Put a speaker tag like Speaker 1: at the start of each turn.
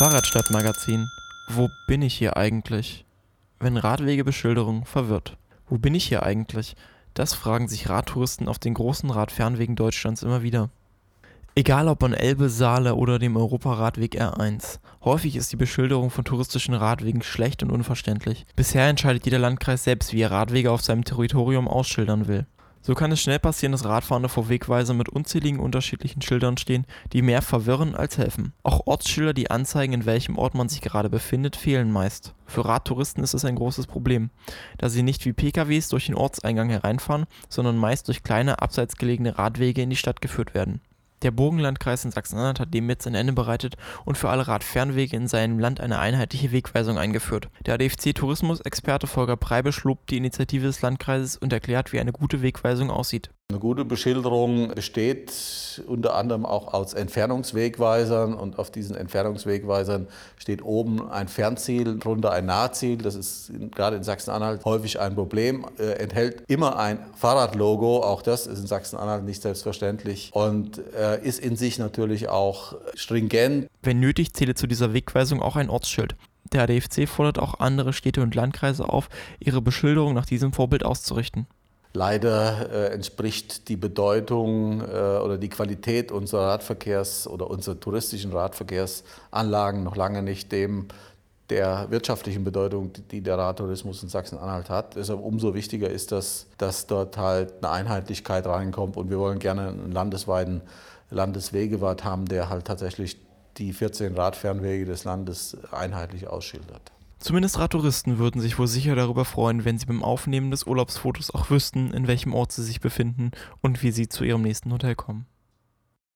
Speaker 1: Fahrradstadtmagazin. Wo bin ich hier eigentlich? Wenn Radwegebeschilderung verwirrt. Wo bin ich hier eigentlich? Das fragen sich Radtouristen auf den großen Radfernwegen Deutschlands immer wieder. Egal ob an Elbe, Saale oder dem Europaradweg R1. Häufig ist die Beschilderung von touristischen Radwegen schlecht und unverständlich. Bisher entscheidet jeder Landkreis selbst, wie er Radwege auf seinem Territorium ausschildern will. So kann es schnell passieren, dass Radfahrende vor Wegweisern mit unzähligen unterschiedlichen Schildern stehen, die mehr verwirren als helfen. Auch Ortsschilder, die anzeigen, in welchem Ort man sich gerade befindet, fehlen meist. Für Radtouristen ist es ein großes Problem, da sie nicht wie PKWs durch den Ortseingang hereinfahren, sondern meist durch kleine, abseits gelegene Radwege in die Stadt geführt werden. Der Burgenlandkreis in Sachsen-Anhalt hat dem jetzt ein Ende bereitet und für alle Radfernwege in seinem Land eine einheitliche Wegweisung eingeführt. Der ADFC-Tourismusexperte Volker Preibisch lobt die Initiative des Landkreises und erklärt, wie eine gute Wegweisung aussieht.
Speaker 2: Eine gute Beschilderung besteht unter anderem auch aus Entfernungswegweisern und auf diesen Entfernungswegweisern steht oben ein Fernziel, drunter ein Nahziel. Das ist gerade in Sachsen-Anhalt häufig ein Problem. Äh, enthält immer ein Fahrradlogo, auch das ist in Sachsen-Anhalt nicht selbstverständlich und äh, ist in sich natürlich auch stringent.
Speaker 1: Wenn nötig, zähle zu dieser Wegweisung auch ein Ortsschild. Der ADFC fordert auch andere Städte und Landkreise auf, ihre Beschilderung nach diesem Vorbild auszurichten.
Speaker 2: Leider äh, entspricht die Bedeutung äh, oder die Qualität unserer Radverkehrs- oder unserer touristischen Radverkehrsanlagen noch lange nicht dem der wirtschaftlichen Bedeutung, die der Radtourismus in Sachsen-Anhalt hat. Deshalb umso wichtiger ist das, dass dort halt eine Einheitlichkeit reinkommt und wir wollen gerne einen landesweiten Landeswegewart haben, der halt tatsächlich die 14 Radfernwege des Landes einheitlich ausschildert.
Speaker 1: Zumindest Radtouristen würden sich wohl sicher darüber freuen, wenn sie beim Aufnehmen des Urlaubsfotos auch wüssten, in welchem Ort sie sich befinden und wie sie zu ihrem nächsten Hotel kommen.